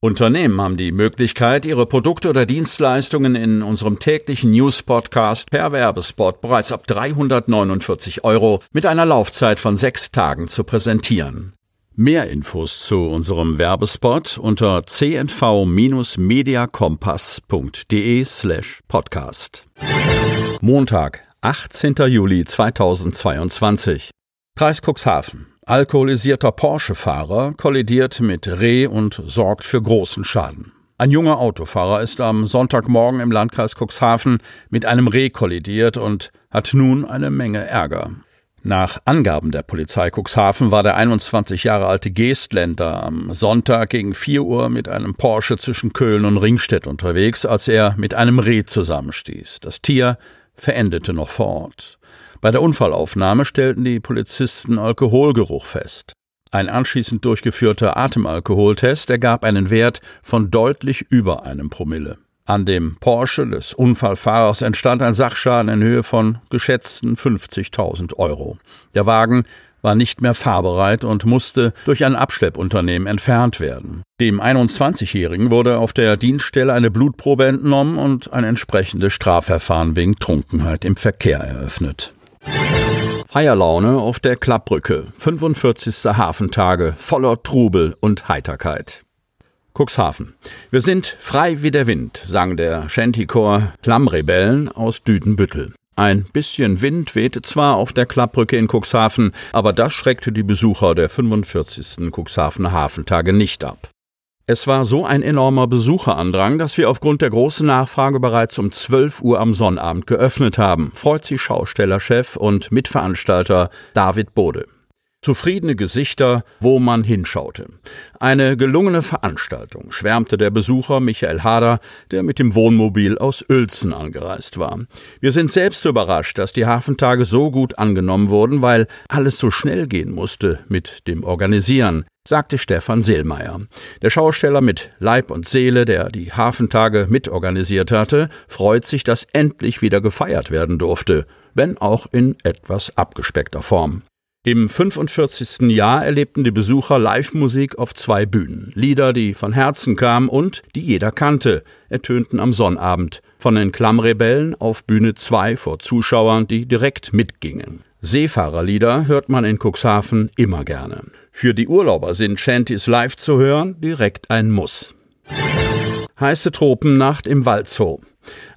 Unternehmen haben die Möglichkeit, ihre Produkte oder Dienstleistungen in unserem täglichen News-Podcast per Werbespot bereits ab 349 Euro mit einer Laufzeit von sechs Tagen zu präsentieren. Mehr Infos zu unserem Werbespot unter cnv-mediakompass.de slash podcast. Montag, 18. Juli 2022. Kreis Cuxhaven. Alkoholisierter Porsche-Fahrer kollidiert mit Reh und sorgt für großen Schaden. Ein junger Autofahrer ist am Sonntagmorgen im Landkreis Cuxhaven mit einem Reh kollidiert und hat nun eine Menge Ärger. Nach Angaben der Polizei Cuxhaven war der 21 Jahre alte Geestländer am Sonntag gegen 4 Uhr mit einem Porsche zwischen Köln und Ringstedt unterwegs, als er mit einem Reh zusammenstieß. Das Tier verendete noch vor Ort. Bei der Unfallaufnahme stellten die Polizisten Alkoholgeruch fest. Ein anschließend durchgeführter Atemalkoholtest ergab einen Wert von deutlich über einem Promille. An dem Porsche des Unfallfahrers entstand ein Sachschaden in Höhe von geschätzten 50.000 Euro. Der Wagen war nicht mehr fahrbereit und musste durch ein Abschleppunternehmen entfernt werden. Dem 21-Jährigen wurde auf der Dienststelle eine Blutprobe entnommen und ein entsprechendes Strafverfahren wegen Trunkenheit im Verkehr eröffnet. Feierlaune auf der Klappbrücke. 45. Hafentage voller Trubel und Heiterkeit. Cuxhaven. Wir sind frei wie der Wind, sang der Shantychor Klammrebellen aus Düdenbüttel. Ein bisschen Wind wehte zwar auf der Klappbrücke in Cuxhaven, aber das schreckte die Besucher der 45. Cuxhavener Hafentage nicht ab. Es war so ein enormer Besucherandrang, dass wir aufgrund der großen Nachfrage bereits um 12 Uhr am Sonnabend geöffnet haben, freut sich Schaustellerchef und Mitveranstalter David Bode. Zufriedene Gesichter, wo man hinschaute. Eine gelungene Veranstaltung, schwärmte der Besucher Michael Hader, der mit dem Wohnmobil aus Uelzen angereist war. Wir sind selbst überrascht, dass die Hafentage so gut angenommen wurden, weil alles so schnell gehen musste mit dem Organisieren sagte Stefan Seelmeier. Der Schausteller mit Leib und Seele, der die Hafentage mitorganisiert hatte, freut sich, dass endlich wieder gefeiert werden durfte, wenn auch in etwas abgespeckter Form. Im 45. Jahr erlebten die Besucher Live-Musik auf zwei Bühnen. Lieder, die von Herzen kamen und die jeder kannte, ertönten am Sonnabend von den Klammrebellen auf Bühne 2 vor Zuschauern, die direkt mitgingen. Seefahrerlieder hört man in Cuxhaven immer gerne. Für die Urlauber sind Shanties live zu hören direkt ein Muss. Heiße Tropennacht im Waldzoo.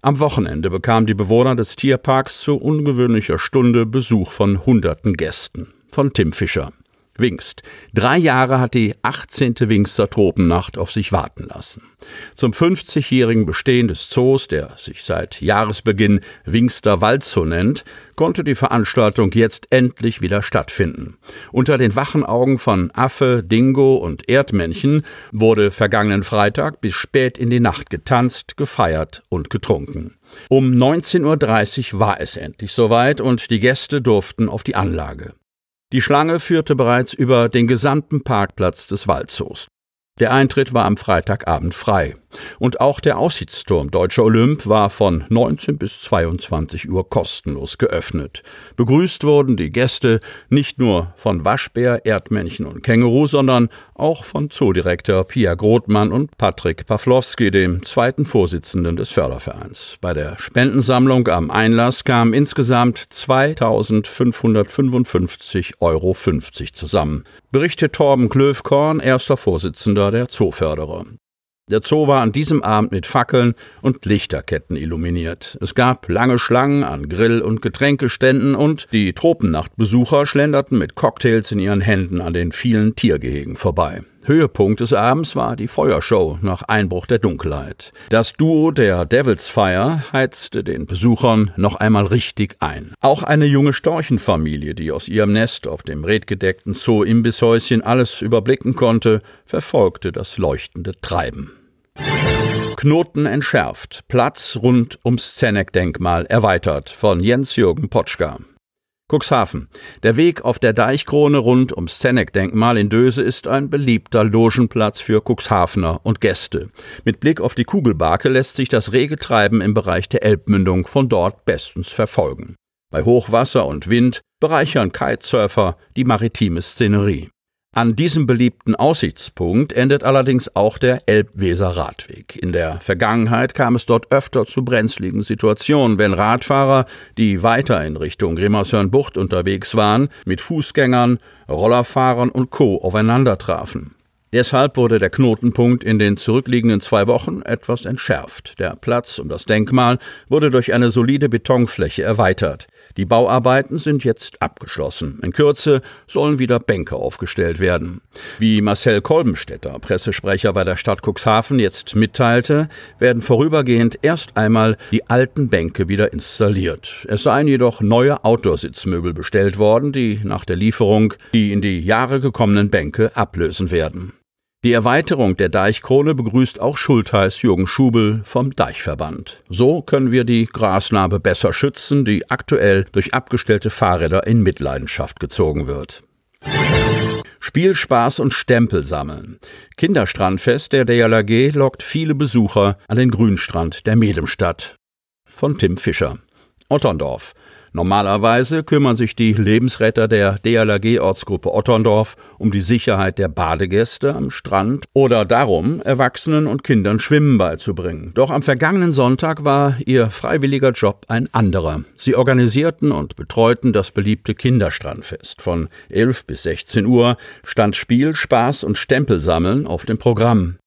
Am Wochenende bekamen die Bewohner des Tierparks zu ungewöhnlicher Stunde Besuch von hunderten Gästen. Von Tim Fischer. Wingst. Drei Jahre hat die 18. Wingster Tropennacht auf sich warten lassen. Zum 50-jährigen Bestehen des Zoos, der sich seit Jahresbeginn Wingster Waldzoo nennt, konnte die Veranstaltung jetzt endlich wieder stattfinden. Unter den wachen Augen von Affe, Dingo und Erdmännchen wurde vergangenen Freitag bis spät in die Nacht getanzt, gefeiert und getrunken. Um 19.30 Uhr war es endlich soweit und die Gäste durften auf die Anlage. Die Schlange führte bereits über den gesamten Parkplatz des Waldzoos. Der Eintritt war am Freitagabend frei. Und auch der Aussichtsturm Deutscher Olymp war von 19 bis 22 Uhr kostenlos geöffnet. Begrüßt wurden die Gäste nicht nur von Waschbär, Erdmännchen und Känguru, sondern auch von Zoodirektor Pia Grothmann und Patrick Pawlowski, dem zweiten Vorsitzenden des Fördervereins. Bei der Spendensammlung am Einlass kamen insgesamt 2555,50 Euro zusammen. Berichtet Torben Klöfkorn, erster Vorsitzender der Zooförderer. Der Zoo war an diesem Abend mit Fackeln und Lichterketten illuminiert. Es gab lange Schlangen an Grill- und Getränkeständen und die Tropennachtbesucher schlenderten mit Cocktails in ihren Händen an den vielen Tiergehegen vorbei. Höhepunkt des Abends war die Feuershow nach Einbruch der Dunkelheit. Das Duo der Devil's Fire heizte den Besuchern noch einmal richtig ein. Auch eine junge Storchenfamilie, die aus ihrem Nest auf dem redgedeckten Zoo-Imbisshäuschen alles überblicken konnte, verfolgte das leuchtende Treiben. Knoten entschärft, Platz rund ums Zeneck-Denkmal erweitert von Jens-Jürgen Potschka. Cuxhaven. Der Weg auf der Deichkrone rund ums Zeneck-Denkmal in Döse ist ein beliebter Logenplatz für Cuxhavener und Gäste. Mit Blick auf die Kugelbarke lässt sich das rege Treiben im Bereich der Elbmündung von dort bestens verfolgen. Bei Hochwasser und Wind bereichern Kitesurfer die maritime Szenerie. An diesem beliebten Aussichtspunkt endet allerdings auch der Elbweser-Radweg. In der Vergangenheit kam es dort öfter zu brenzligen Situationen, wenn Radfahrer, die weiter in Richtung Grimmershörnbucht unterwegs waren, mit Fußgängern, Rollerfahrern und Co. aufeinander trafen. Deshalb wurde der Knotenpunkt in den zurückliegenden zwei Wochen etwas entschärft. Der Platz um das Denkmal wurde durch eine solide Betonfläche erweitert. Die Bauarbeiten sind jetzt abgeschlossen. In Kürze sollen wieder Bänke aufgestellt werden. Wie Marcel Kolbenstädter, Pressesprecher bei der Stadt Cuxhaven, jetzt mitteilte, werden vorübergehend erst einmal die alten Bänke wieder installiert. Es seien jedoch neue Outdoor-Sitzmöbel bestellt worden, die nach der Lieferung die in die Jahre gekommenen Bänke ablösen werden. Die Erweiterung der Deichkrone begrüßt auch Schultheiß Jürgen Schubel vom Deichverband. So können wir die Grasnarbe besser schützen, die aktuell durch abgestellte Fahrräder in Mitleidenschaft gezogen wird. Spielspaß und Stempel sammeln. Kinderstrandfest der DLRG lockt viele Besucher an den Grünstrand der Medemstadt. Von Tim Fischer. Otterndorf. Normalerweise kümmern sich die Lebensretter der DLRG-Ortsgruppe Otterndorf um die Sicherheit der Badegäste am Strand oder darum, Erwachsenen und Kindern Schwimmen beizubringen. Doch am vergangenen Sonntag war ihr freiwilliger Job ein anderer. Sie organisierten und betreuten das beliebte Kinderstrandfest. Von 11 bis 16 Uhr stand Spiel, Spaß und Stempelsammeln auf dem Programm.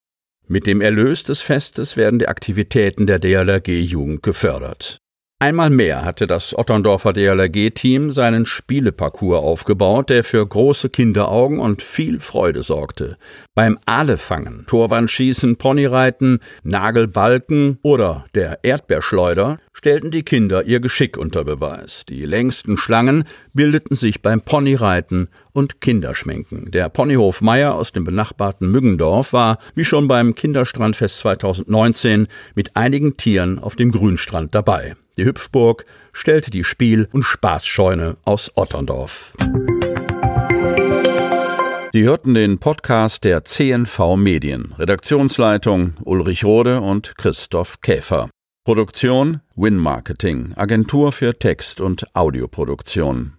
Mit dem Erlös des Festes werden die Aktivitäten der DLRG-Jugend gefördert. Einmal mehr hatte das Otterndorfer DLRG-Team seinen Spieleparcours aufgebaut, der für große Kinderaugen und viel Freude sorgte. Beim Aalefangen, Torwandschießen, Ponyreiten, Nagelbalken oder der Erdbeerschleuder stellten die Kinder ihr Geschick unter Beweis. Die längsten Schlangen bildeten sich beim Ponyreiten und Kinderschminken. Der Ponyhof Meier aus dem benachbarten Müggendorf war, wie schon beim Kinderstrandfest 2019, mit einigen Tieren auf dem Grünstrand dabei. Die Hüpfburg stellte die Spiel- und Spaßscheune aus Otterndorf. Sie hörten den Podcast der CNV Medien. Redaktionsleitung Ulrich Rode und Christoph Käfer. Produktion Win Marketing, Agentur für Text- und Audioproduktion.